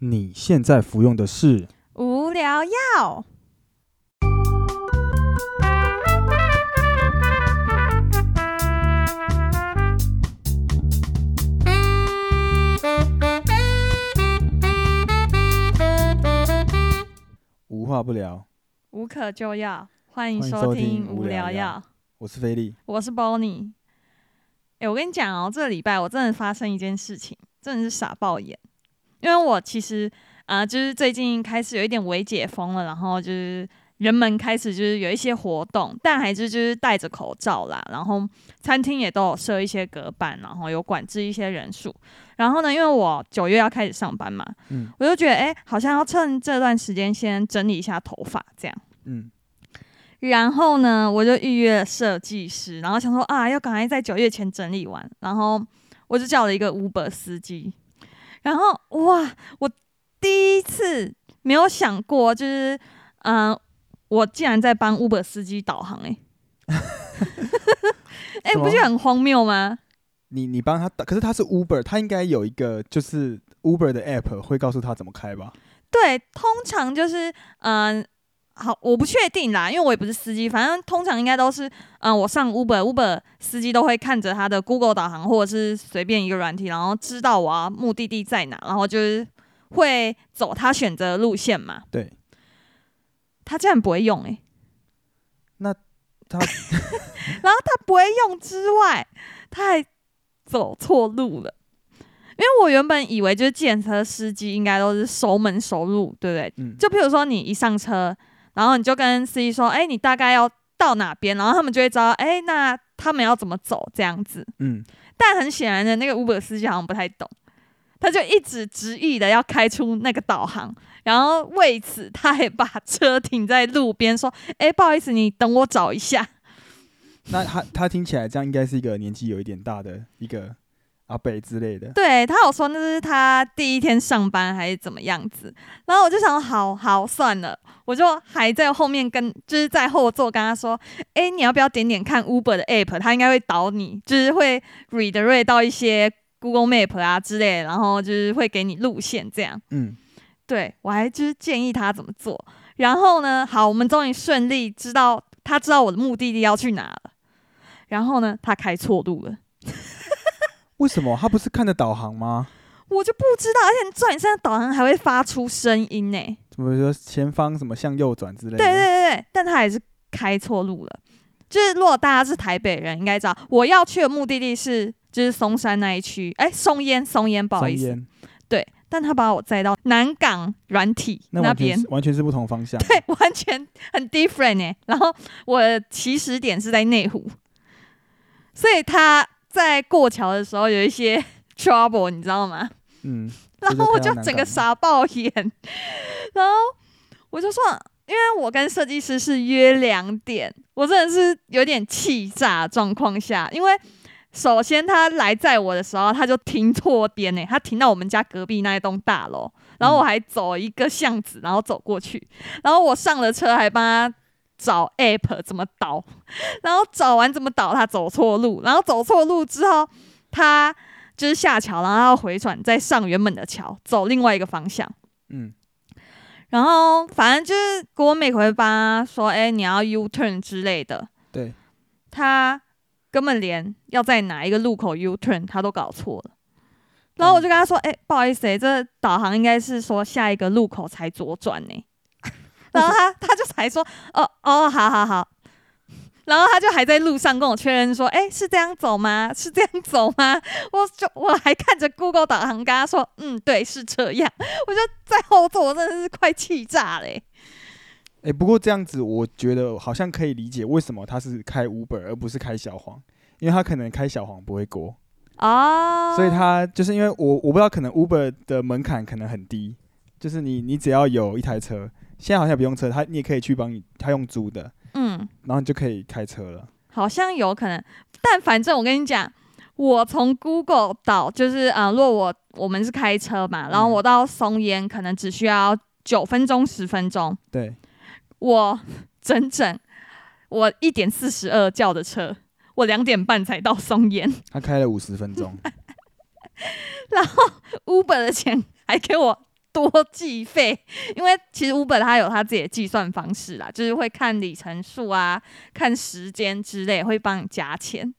你现在服用的是无聊药。无话不聊，无可救药，欢迎收收听听无无聊药。我是菲利。我是 Bonnie。哎、我跟你讲哦，这个礼拜我真的发生一件事情，真的是傻爆眼。因为我其实啊、呃就是最近开始有一点微解封了，然后就是人们开始就是有一些活动，但还是就是戴着口罩啦，然后餐厅也都有设一些隔板，然后有管制一些人数。然后呢，因为我九月要开始上班嘛，嗯我就觉得哎、好像要趁这段时间先整理一下头发，这样。嗯，然后呢，我就预约了设计师，然后想说啊，要赶快在九月前整理完，然后我就叫了一个 Uber 司机，然后哇，我第一次没有想过，就是嗯、呃我竟然在帮 Uber 司机导航、欸，哎，哎，不就很荒谬吗？你你帮他导，可是他是 Uber，他应该有一个就是 Uber 的 app 会告诉他怎么开吧？对，通常就是嗯。好，我不确定啦，因为我也不是司机。反正通常应该都是，嗯、我上 Uber，Uber 司机都会看着他的 Google 导航或者是随便一个软体，然后知道我要目的地在哪，然后就是会走他选择的路线嘛。对，他竟然不会用诶、欸，他 然后他不会用之外，他还走错路了。因为我原本以为就是计程车司机应该都是熟门熟路，对不对？嗯就譬如说你一上车，然后你就跟司机说：“哎、你大概要到哪边？”然后他们就会知道：“哎、那他们要怎么走？”这样子。嗯，但很显然的，那个 Uber 司机好像不太懂，他就一直执意的要开出那个导航，然后为此他还把车停在路边，说：“哎、不好意思，你等我找一下。”那他他听起来这样应该是一个年纪有一点大的一个阿北之类的。对他有说那是他第一天上班还是怎么样子，然后我就想好好算了，我就还在后面跟就是在后座跟他说，哎，你要不要点点看 Uber 的 app，他应该会导你，就是会 redirect 到一些 Google Map 啊之类的，然后就是会给你路线这样。嗯，对我还就是建议他怎么做，然后呢，好，我们终于顺利知道他知道我的目的地要去哪了，然后呢，他开错路了。为什么他不是看的导航吗？我就不知道，而且重点是它导航还会发出声音呢。怎么说前方什么向右转之类的？对对对对，但他还是开错路了。就是如果大家是台北人，应该知道我要去的目的地是就是松山那一区，哎，松烟松烟，不好意思，对。但他把我载到南港软体那边，完全是不同方向。对，完全很 different 哎。然后我的起始点是在内湖，所以他在过桥的时候有一些 trouble，你知道吗？嗯，然后我就整个傻爆眼，然后我就说，因为我跟设计师是约两点，我真的是有点气炸状况下，因为首先他来载我的时候，他就停错边呢，他停到我们家隔壁那一栋大楼，然后我还走一个巷子，然后走过去，然后我上了车还帮他。找 app 怎么导，然后找完怎么导，他走错路，然后走错路之后，他就是下桥，然后要回转，再上原本的桥，走另外一个方向。嗯，然后反正就是郭美会帮他说：“哎、你要 U turn 之类的。对，”他根本连要在哪一个路口 U turn 他都搞错了。然后我就跟他说：“哎、不好意思、欸，这导航应该是说下一个路口才左转呢、然后他他就才说：“哦哦，好好好。”然后他就还在路上跟我确认说：“哎、是这样走吗？是这样走吗？”我就我还看着 Google 导航跟他说：“嗯，对，是这样。”我就在后座，我真的是快气炸嘞、哎、不过这样子，我觉得好像可以理解为什么他是开 Uber 而不是开小黄，因为他可能开小黄不会过，哦，所以他就是因为我我不知道，可能 Uber 的门槛可能很低，就是你你只要有一台车，现在好像不用车，他你也可以去帮你他用租的，嗯，然后你就可以开车了。好像有可能，但反正我跟你讲，我从 Google 到就是啊、呃，如果我我们是开车嘛，然后嗯我到松烟可能只需要九分钟十分钟，对，我整整我一点四十二叫的车，我两点半才到松烟。他开了五十分钟，然后，Uber 的钱还给我多计费，因为其实 Uber 它有它自己的计算方式啦，就是会看里程数啊、看时间之类，会帮你加钱。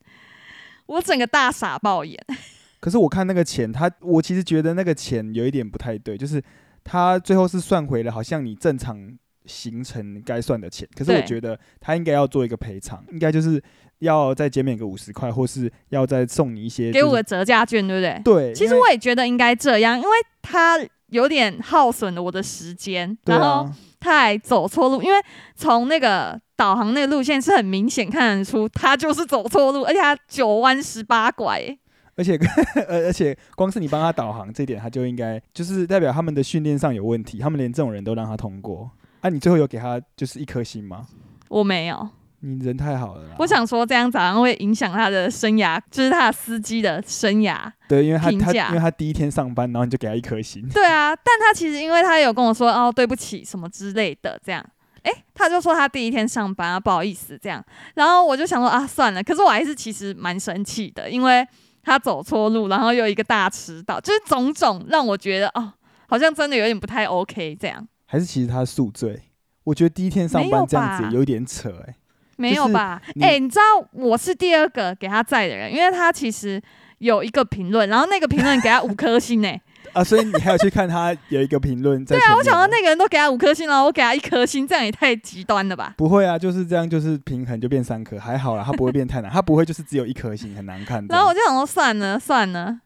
我整个大傻爆眼，可是我看那个钱，他我其实觉得那个钱有一点不太对，就是他最后是算回了，好像你正常行程该算的钱。可是我觉得他应该要做一个赔偿，应该就是要再减免个五十块，或是要再送你一些、给我个折价券，对不对？对，其实我也觉得应该这样，因为他有点耗损了我的时间，对然后啊，他还走错路，因为从那个导航那个路线是很明显看得出他就是走错路，而且他九弯十八拐欸，而且 而而且光是你帮他导航这点，他就应该就是代表他们的训练上有问题，他们连这种人都让他通过。啊，你最后有给他就是一颗星吗？我没有。你人太好了啦。我想说这样早上会影响他的生涯，就是他的司机的生涯。对，因为他他因为他第一天上班，然后你就给他一颗星。对啊，但他其实因为他有跟我说哦对不起什么之类的，这样，诶，他就说他第一天上班啊不好意思这样，然后我就想说啊算了，可是我还是其实蛮生气的，因为他走错路，然后又一个大迟到，就是种种让我觉得哦好像真的有点不太 OK 这样，还是其实他宿醉？我觉得第一天上班这样子有点扯哎、没有吧？你诶，你知道我是第二个给他在的人，因为他其实有一个评论，然后那个评论给他五颗星诶。啊，所以你还要去看他有一个评论在对啊，我想到到那个人都给他五颗星，了我给他一颗星，这样也太极端了吧？不会啊，就是这样，就是平衡就变三颗，还好啦，他不会变太难，他不会就是只有一颗星很难看。然后我就想说，算了算了，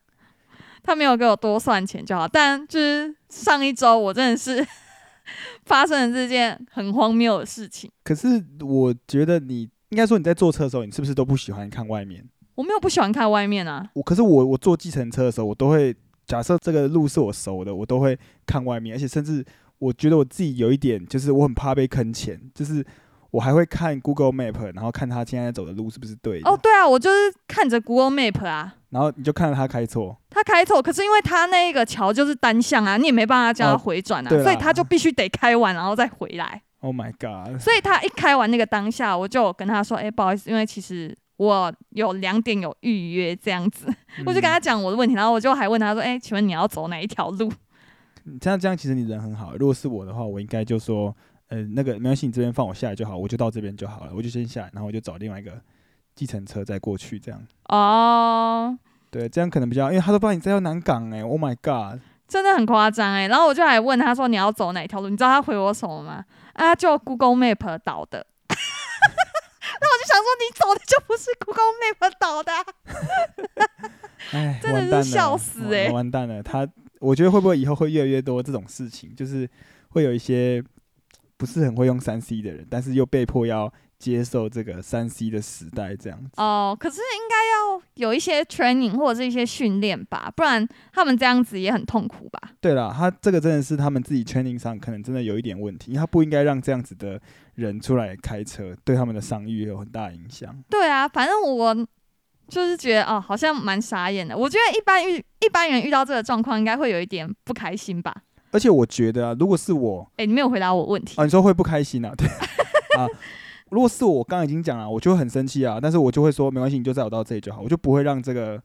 他没有给我多算钱就好。但就是上一周我真的是 发生了这件很荒谬的事情。可是我觉得你应该说你在坐车的时候，你是不是都不喜欢看外面？我没有不喜欢看外面啊，我可是我我坐计程车的时候，我都会假设这个路是我熟的，我都会看外面，而且甚至我觉得我自己有一点就是我很怕被坑钱，就是我还会看 Google Map，然后看他现在走的路是不是对的。哦，对啊，我就是看着 Google Map 啊，然后你就看到他开错，他开错，可是因为他那个桥就是单向啊，你也没办法叫他哦回转啊，所以他就必须得开完然后再回来。Oh my god！所以他一开完那个当下，我就跟他说：“哎、不好意思，因为其实我有两点有预约这样子。我就跟他讲我的问题，然后我就还问他说：“哎、请问你要走哪一条路你这样这样其实你人很好。如果是我的话，我应该就说，呃，那个没关系，你这边放我下来就好，我就到这边就好了，我就先下来，然后我就找另外一个计程车再过去，这样。？”哦，对，这样可能比较，因为他都帮你载到南港哎、o h my god！真的很夸张哎。然后我就还问他说：“你要走哪一条路？”你知道他回我什么吗？啊，就 Google Map 导的。那我就想说，你走的就不是 Google Map 导的啊、哎，真的是笑死欸完完蛋了。他，我觉得会不会以后会越来越多这种事情，就是会有一些不是很会用三 C 的人，但是又被迫要接受这个三 C 的时代，这样子。哦，可是应该要有一些 training 或者是一些训练吧，不然他们这样子也很痛苦吧？对了，他这个真的是他们自己 training 上可能真的有一点问题，因为他不应该让这样子的人出来开车，对他们的商誉有很大影响。对啊，反正我就是觉得哦，好像蛮傻眼的。我觉得一般遇一般人遇到这个状况，应该会有一点不开心吧？而且我觉得啊，如果是我哎、你没有回答我问题。啊，你说会不开心啊？对啊，如果是我，我刚刚已经讲了，我就会很生气啊，但是我就会说没关系，你就载我到这里就好，我就不会让这个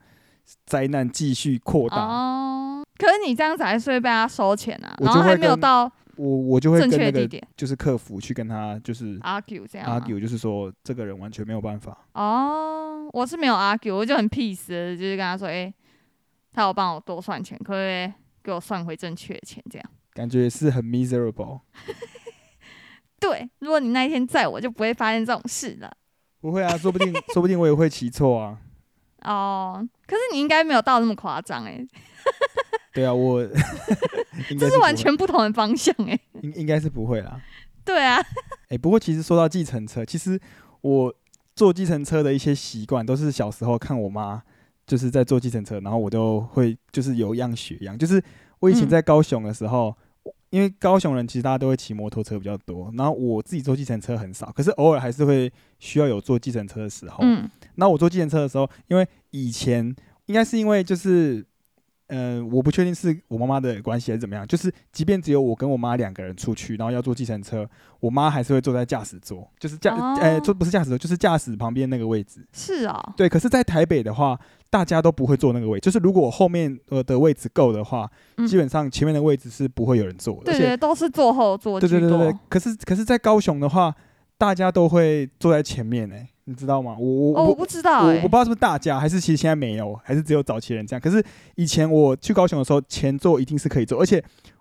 灾难继续扩大。哦，可是你这样子还是会被他收钱啊，然后还没有到我我就会正跟那个确的地点就是客服去跟他就是 argue 这样 argue，就是说这个人完全没有办法。哦，我是没有 argue，我就很 peace，就是跟他说，哎、他有帮我多算钱，可以给我算回正确的钱？这样。感觉是很 miserable。对，如果你那一天在我，就不会发生这种事了。不会啊，说不定 说不定我也会骑错啊。哦，可是你应该没有到那么夸张哎，对啊，我 这是完全不同的方向哎。应应该是不会啦。对啊，哎、不过其实说到计程车，其实我坐计程车的一些习惯，都是小时候看我妈就是在坐计程车，然后我都会就是有样学样。就是我以前嗯在高雄的时候，因为高雄人其实大家都会骑摩托车比较多，然后我自己坐计程车很少，可是偶尔还是会需要有坐计程车的时候。嗯，那我坐计程车的时候，因为以前应该是因为就是呃，我不确定是我妈妈的关系还是怎么样，就是即便只有我跟我妈两个人出去，然后要坐计程车，我妈还是会坐在驾驶座，就是驾，哦呃，坐不是驾驶座，就是驾驶旁边那个位置。是哦，对，可是，在台北的话，大家都不会坐那个位，就是如果我后面呃的位置够的话，嗯基本上前面的位置是不会有人坐的。对对，都是坐后座。对对对对对，可是可是，在高雄的话，大家都会坐在前面哎、你知道吗？我我哦，我我不知道哎、我我不知道是不是大家，还是其实现在没有，还是只有早期人这样。可是以前我去高雄的时候，前座一定是可以坐，而且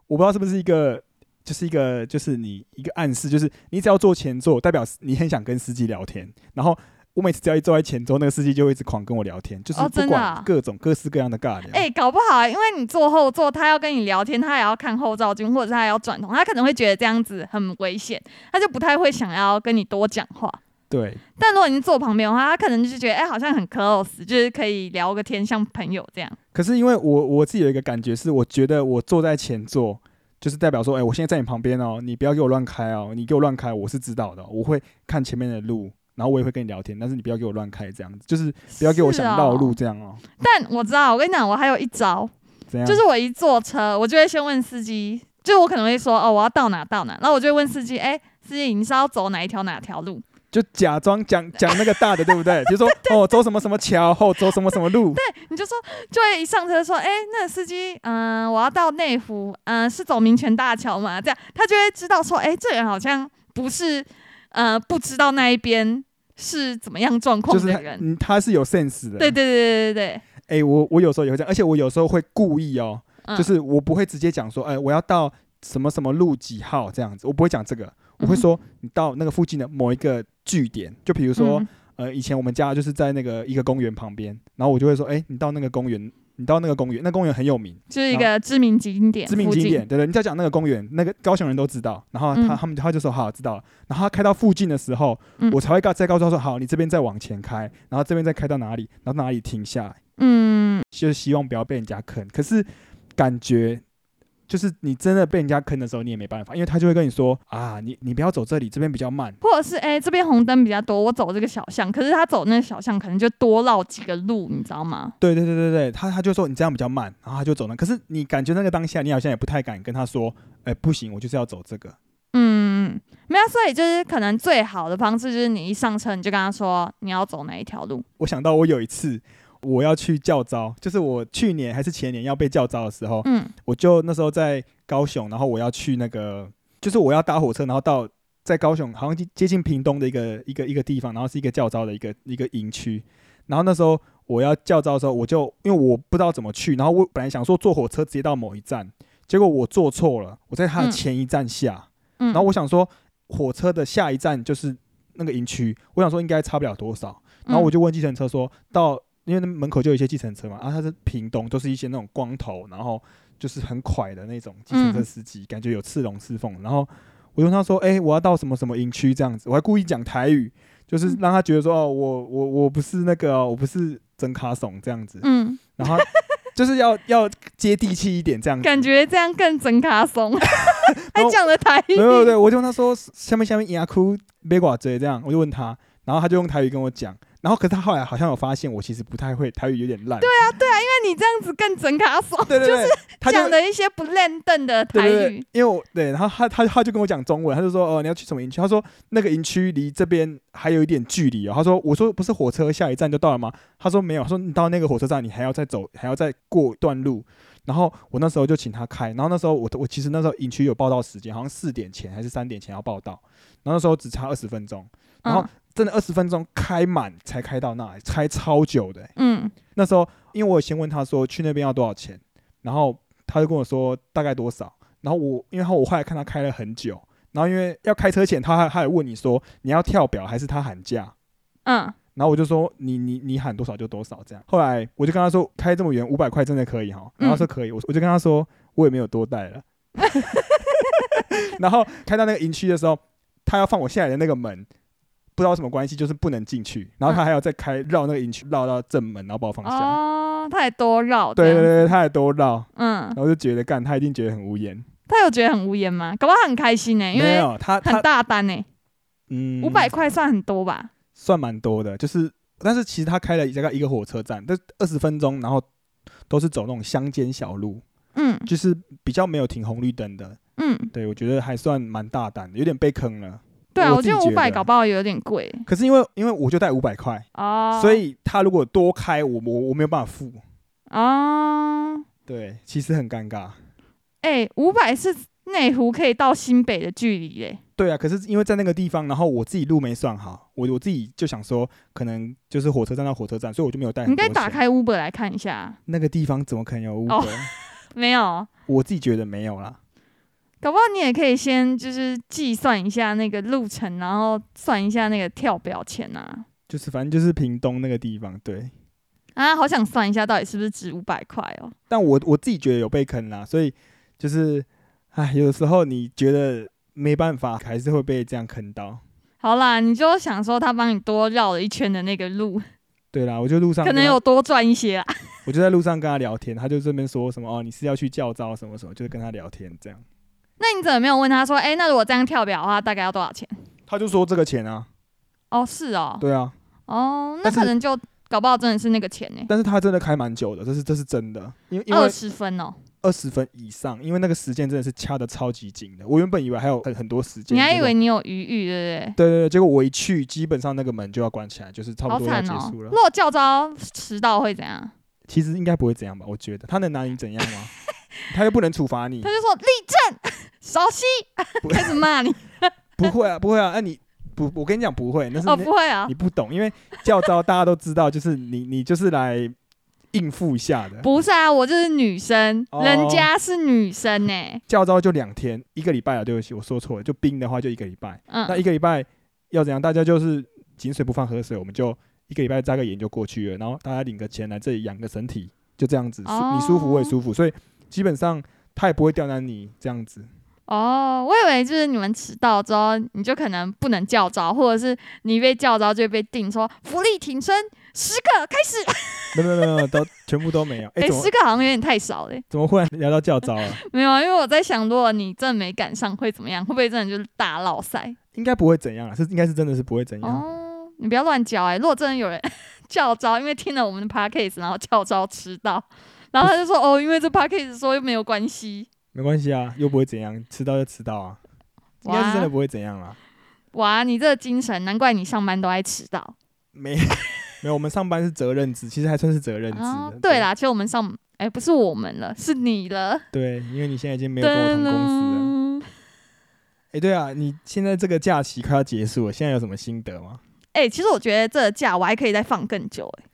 我不知道是不是一个，就是一个就是你一个暗示，就是你只要坐前座，代表你很想跟司机聊天。然后我每次只要一坐在前座，那个司机就会一直狂跟我聊天，就是哦不管真的啊各种各式各样的尬聊。哎、搞不好因为你坐后座，他要跟你聊天，他也要看后照镜，或者是他也要转头，他可能会觉得这样子很危险，他就不太会想要跟你多讲话。对，但如果你坐旁边的话，他可能就是觉得，哎、好像很 close，就是可以聊个天，像朋友这样。可是因为我我自己有一个感觉是，我觉得我坐在前座，就是代表说，哎、我现在在你旁边哦，你不要给我乱开哦，你给我乱开，我是知道的哦，我会看前面的路，然后我也会跟你聊天，但是你不要给我乱开，这样子，就是不要给我是想绕路哦这样哦，但我知道，我跟你讲，我还有一招？就是我一坐车，我就会先问司机，就我可能会说，哦，我要到哪到哪，然后我就会问司机，哎、司机你是要走哪一条哪条路？就假装讲讲那个大的，对不对？比如说，哦，走什么什么桥，后走什么什么路，对你就说，就会一上车说，哎、那个司机，嗯、我要到内湖，嗯、是走民权大桥嘛？这样他就会知道说，哎、这人好像不是，呃，不知道那一边是怎么样状况就是。嗯，他是有 sense 的。对对对对对对，哎、我我有时候也会这样，而且我有时候会故意哦，嗯就是我不会直接讲说，哎、我要到什么什么路几号这样子，我不会讲这个，我会说你到那个附近的某一个据点，就比如说，嗯。呃，以前我们家就是在那个一个公园旁边，然后我就会说，哎、你到那个公园，你到那个公园，那公园很有名，就是一个知名景点，知名景点，对对，你只要讲那个公园，那个高雄人都知道，然后他、嗯。他们他就说好知道了，然后他开到附近的时候，嗯。我才会告再告诉他说，好，你这边再往前开，然后这边再开到哪里，然后哪里停下来。嗯，就是希望不要被人家坑。可是感觉就是你真的被人家坑的时候，你也没办法，因为他就会跟你说啊，你你不要走这里，这边比较慢。或者是哎、这边红灯比较多，我走这个小巷，可是他走那个小巷可能就多绕几个路，你知道吗？对对对对对，他他就说你这样比较慢，然后他就走了。可是你感觉那个当下，你好像也不太敢跟他说，哎、不行，我就是要走这个。嗯，没有，所以就是可能最好的方式就是你一上车你就跟他说你要走哪一条路。我想到我有一次我要去教招，就是我去年还是前年要被教招的时候，嗯。我就那时候在高雄，然后我要去那个，就是我要搭火车，然后到在高雄好像接接近屏东的一个一个一个地方，然后是一个教招的一个一个营区。然后那时候我要教招的时候，我就因为我不知道怎么去，然后我本来想说坐火车直接到某一站，结果我坐错了，我在它的嗯前一站下，嗯，然后我想说火车的下一站就是那个营区，我想说应该差不了多少，然后我就就问计程车说到，因为那门口就有一些计程车嘛，然后他是屏东，都是一些那种光头，然后就是很快的那种计程车嗯司机，感觉有刺龙刺凤。然后我就问他说，哎、我要到什么什么营区这样子，我还故意讲台语，就是嗯。让他觉得说，哦，我我我不是那个哦、我不是真卡怂这样子，嗯，然后就是要 要接地气一点这样子。感觉这样更真卡松，还讲了台语。对对对，我就问他说下面下面牙哭别寡嘴这样，我就问他，然后他就用台语跟我讲，然后可是他后来好像有发现我其实不太会台语，有点烂。对啊，对啊，因为你这样子更整卡松，对对对，他就讲的一些不认凳的台语。，因为我对，然后他他他就跟我讲中文，他就说哦你要去什么营区？他说那个营区离这边还有一点距离哦。他说我说不是火车下一站就到了吗？他说没有，他说你到那个火车站你还要再走，还要再过一段路。然后我那时候就请他开，然后那时候我我其实那时候营区有报到时间，好像四点前还是三点前要报到，然后那时候只差二十分钟，然后嗯真的二十分钟开满才开到那里，开超久的欸、嗯。那时候因为我先问他说去那边要多少钱，然后他就跟我说大概多少，然后我因为后我后来看他开了很久，然后因为要开车前他还他还问你说你要跳表还是他喊价，嗯，然后我就说你你你喊多少就多少这样，后来我就跟他说开这么远五百块真的可以哈，然后他说可以，我我就跟他说我也没有多带了，然后开到那个营区的时候，他要放我下来的那个门。不知道什么关系，就是不能进去，然后他还要再开绕那个营区绕到正门，然后把我放下。哦，他也多绕。对对对，他还多绕，嗯然，后就觉得干，他一定觉得很无言。他有觉得很无言吗？搞不好他很开心呢、因为他很大单呢、嗯五百块算很多吧？算蛮多的，就是但是其实他开了大概一个火车站，但二十分钟，然后都是走那种乡间小路，嗯就是比较没有停红绿灯的。嗯，对我觉得还算蛮大胆的，有点被坑了。对啊，我觉得五百搞不好有点贵可是因为因为我就带五百块，哦，所以他如果多开我我我没有办法付。哦，对，其实很尴尬。哎，五百是内湖可以到新北的距离嘞。对啊，可是因为在那个地方，然后我自己路没算好，我我自己就想说，可能就是火车站到火车站，所以我就没有带。应该打开 Uber 来看一下，那个地方怎么可能有 Uber？、哦 没有，我自己觉得没有啦。搞不好你也可以先就是计算一下那个路程，然后算一下那个跳表钱啊。就是反正就是屏东那个地方，对。啊，好想算一下到底是不是值五百块哦。但我我自己觉得有被坑啦，所以就是，唉，有时候你觉得没办法，还是会被这样坑到。好啦，你就想说他帮你多绕了一圈的那个路，对啦，我就路上可能有多赚一些啊。我就在路上跟他聊天，他就这边说什么哦，你是要去教招什么什么，就是跟他聊天这样。那你怎么没有问他说，哎、那如果这样跳表的话，大概要多少钱？他就说这个钱啊，哦，是哦，对啊，哦，那但是可能就搞不好真的是那个钱呢、但是他真的开蛮久的，这是这是真的，因为因为二十分哦。二十分以上，因为那个时间真的是掐的超级紧的。我原本以为还有很很多时间，你还以结果为你有余裕，对不对？对对对，结果我一去，基本上那个门就要关起来，就是差好不多要结哦！束了如。果教招迟到会怎样？其实应该不会怎样吧？我觉得他能拿你怎样吗？他又不能处罚你他，就说立正，稍息不，开始骂你。不会啊，不会啊。那、你不，我跟你讲不会，那是哦，不会啊你，不懂，因为教招大家都知道，就是你你就是来应付一下的。不是啊，我就是女生，哦人家是女生呢、教招就两天，一个礼拜啊，对不起，我说错了。就冰的话就一个礼拜，那嗯，一个礼拜要怎样？大家就是井水不犯河水，我们就一个礼拜扎个眼就过去了，然后大家领个钱来这里养个身体，就这样子，你舒服我也舒服，所以基本上他也不会刁难你这样子。哦，我以为就是你们迟到之后，你就可能不能叫招，或者是你被叫招就会被定说福利挺身十个开始。没有没有没有，都全部都没有。哎、十个好像有点太少嘞。怎么忽然聊到叫招了？没有啊，因为我在想，如果你真的没赶上会怎么样？会不会真的就是大落赛？应该不会怎样啊，是应该是真的是不会怎样。哦，你不要乱教哎、如果真的有人 叫招，因为听了我们的 podcast，然后叫招迟到，然后他就说哦，因为这 podcast 说又没有关系。没关系啊，又不会怎样，迟到就迟到啊，应该是真的不会怎样啦。哇，你这个精神，难怪你上班都爱迟到。没 没有，我们上班是责任制，其实还算是责任制对啦，其实我们上，哎、不是我们了，是你了。对，因为你现在已经没有跟我同公司了。噔哎、对啊，你现在这个假期快要结束了，现在有什么心得吗？哎、其实我觉得这个假我还可以再放更久、哎，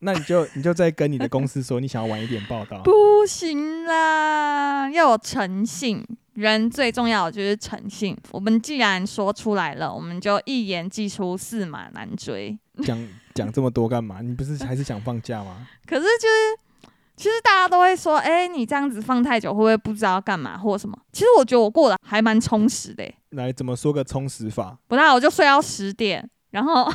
那你就你就再跟你的公司说，你想要晚一点报道。不行啦，要有诚信。人最重要的就是诚信。我们既然说出来了，我们就一言既出，驷马难追。讲 讲这么多干嘛？你不是还是想放假吗？可是就是，其实大家都会说，哎、你这样子放太久，会不会不知道干嘛或什么？其实我觉得我过得还蛮充实的、欸。来，怎么说个充实法？不大，我就睡到十点，然后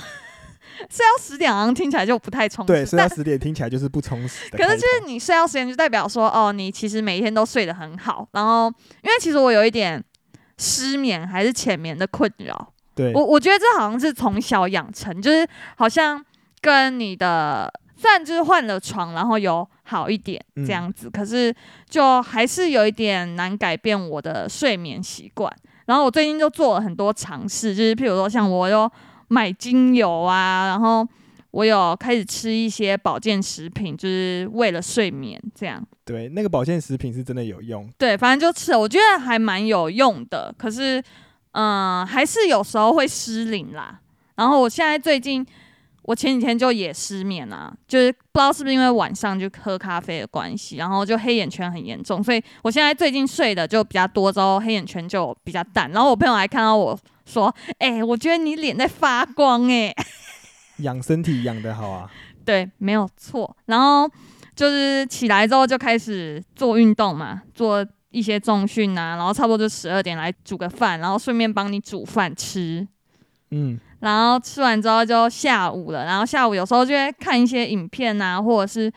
睡到十点好像听起来就不太充实。对，睡到十点听起来就是不充实的。可是就是你睡到十点，就代表说，哦，你其实每一天都睡得很好。然后，因为其实我有一点失眠还是浅眠的困扰，对，我我觉得这好像是从小养成，就是好像跟你的虽然就是换了床，然后有好一点嗯这样子，可是就还是有一点难改变我的睡眠习惯。然后我最近就做了很多尝试，就是譬如说像我有买精油啊，然后我有开始吃一些保健食品，就是为了睡眠这样。对，那个保健食品是真的有用。对，反正就吃了，我觉得还蛮有用的。可是，嗯、还是有时候会失灵啦。然后我现在最近，我前几天就也失眠啊，就是不知道是不是因为晚上就喝咖啡的关系，然后就黑眼圈很严重，所以我现在最近睡的就比较多，之后黑眼圈就比较淡。然后我朋友还看到我说：“哎、我觉得你脸在发光、欸，养身体养得好啊，对，没有错。然后就是起来之后就开始做运动嘛，做一些重训啊，然后差不多就十二点来煮个饭，然后顺便帮你煮饭吃。嗯，然后吃完之后就下午了，然后下午有时候就会看一些影片啊，或者是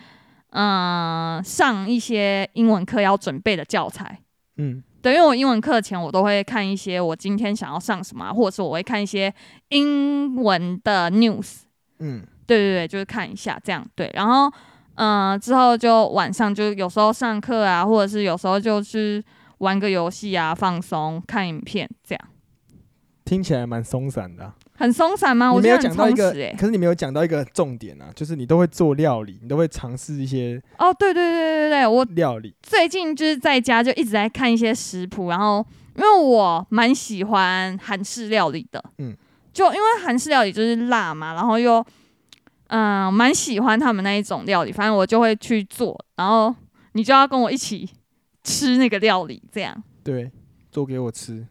嗯、上一些英文课要准备的教材。嗯，对，因为我英文课前我都会看一些我今天想要上什么啊、或者是我会看一些英文的 news。嗯，对对对，就是看一下这样对。然后，嗯、之后就晚上就有时候上课啊，或者是有时候就是玩个游戏啊，放松看影片这样。听起来蛮松散的啊、很松散吗？我没有讲到一个可是你没有讲到一个重点啊，就是你都会做料理，你都会尝试一些哦，对对对对对，我料理。最近就是在家就一直在看一些食谱，然后因为我蛮喜欢韩式料理的，嗯，就因为韩式料理就是辣嘛，然后又嗯蛮喜欢他们那一种料理，反正我就会去做，然后你就要跟我一起吃那个料理，这样。对，做给我吃。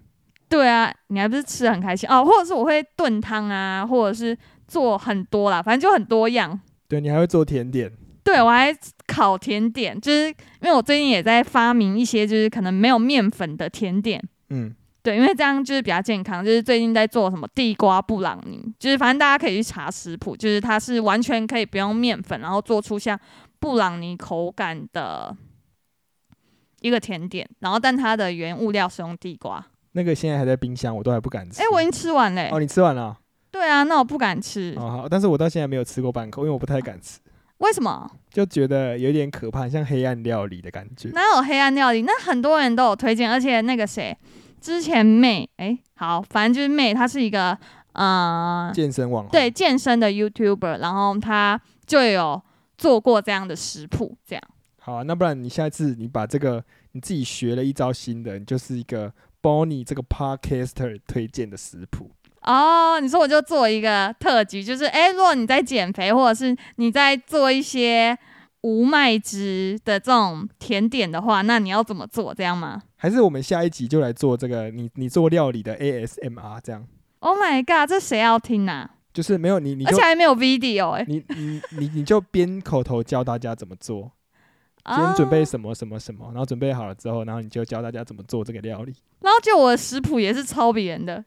对啊，你还不是吃的很开心哦？或者是我会炖汤啊，或者是做很多啦，反正就很多样。对你还会做甜点，对我还烤甜点，就是因为我最近也在发明一些就是可能没有面粉的甜点。嗯，对，因为这样就是比较健康。就是最近在做什么地瓜布朗尼，就是反正大家可以去查食谱，就是它是完全可以不用面粉，然后做出像布朗尼口感的一个甜点。然后但它的原物料是用地瓜。那个现在还在冰箱，我都还不敢吃。哎、我已经吃完嘞、哦，你吃完了啊、对啊，那我不敢吃，哦好，但是我到现在没有吃过半口，因为我不太敢吃，为什么？就觉得有点可怕，像黑暗料理的感觉。哪有黑暗料理？那很多人都有推荐，而且那个谁，之前妹，哎、好，反正就是妹，她是一个呃，健身网红，对健身的 YouTuber，然后她就有做过这样的食谱，这样。好啊，那不然你下次你把这个你自己学了一招新的，你就是一个 Bonnie 这个 Podcaster 推荐的食谱。哦，你说我就做一个特辑，就是哎、诶如果你在减肥，或者是你在做一些无麦汁的这种甜点的话，那你要怎么做？这样吗还是我们下一集就来做这个你你做料理的 ASMR，这样？Oh my god，这谁要听啊？就是没有你你而且还没有 video 哎、你你你你就边口头教大家怎么做，今天啊准备什么什么什么，然后准备好了之后，然后你就教大家怎么做这个料理。然后就我的食谱也是抄别人的，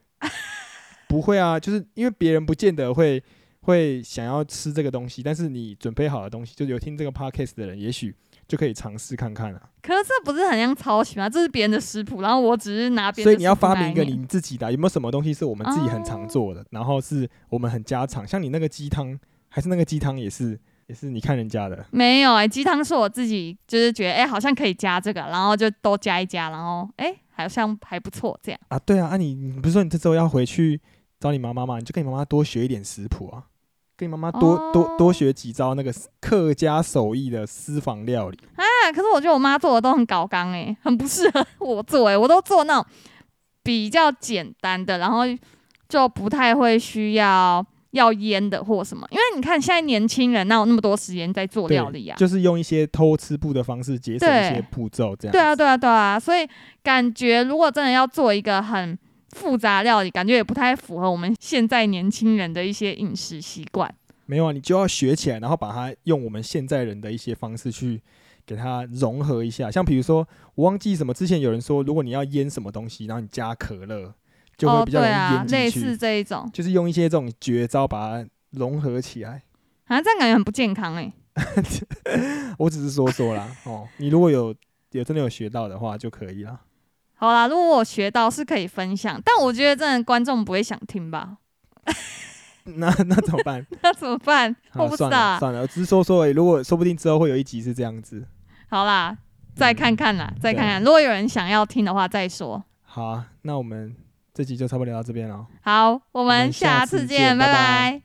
不会啊，就是因为别人不见得会会想要吃这个东西，但是你准备好的东西，就有听这个 podcast 的人，也许就可以尝试看看啊。可是这不是很像抄袭吗？这是别人的食谱，然后我只是拿别人的所以你要发明一个你自己的啊，有没有什么东西是我们自己很常哦做的，然后是我们很家常，像你那个鸡汤，还是那个鸡汤也是也是你看人家的，没有哎、鸡汤是我自己就是觉得哎、好像可以加这个，然后就都加一加，然后哎、好像还不错这样。啊，对啊，啊你你不是说你这周要回去找你妈妈吗？你就跟你妈妈多学一点食谱啊，跟你妈妈多、多多哦学几招那个客家手艺的私房料理。啊，可是我觉得我妈做的都很搞刚哎、很不适合我做哎、我都做那种比较简单的，然后就不太会需要要腌的或什么。因为你看现在年轻人哪有那么多时间在做料理啊？就是用一些偷吃步的方式节省一些步骤，这样。对啊，对啊，对啊，所以感觉如果真的要做一个很复杂料理，感觉也不太符合我们现在年轻人的一些饮食习惯。没有啊，你就要学起来，然后把它用我们现在人的一些方式去给它融合一下。像比如说，我忘记什么，之前有人说，如果你要腌什么东西，然后你加可乐，就会哦，比较容易对啊。类似这一种，就是用一些这种绝招把它融合起来。啊，这样感觉很不健康哎、我只是说说啦，哦，你如果有有真的有学到的话就可以了。好啦，如果我学到是可以分享，但我觉得真的观众不会想听吧？那那怎么办？那怎么办？我不知算道算了，我只是说说而已。如果说不定之后会有一集是这样子。好啦，再看看啦，再看看。如果有人想要听的话，再说。好啊，那我们这集就差不多聊到这边了。好，我我们们下下次次见见，拜拜拜拜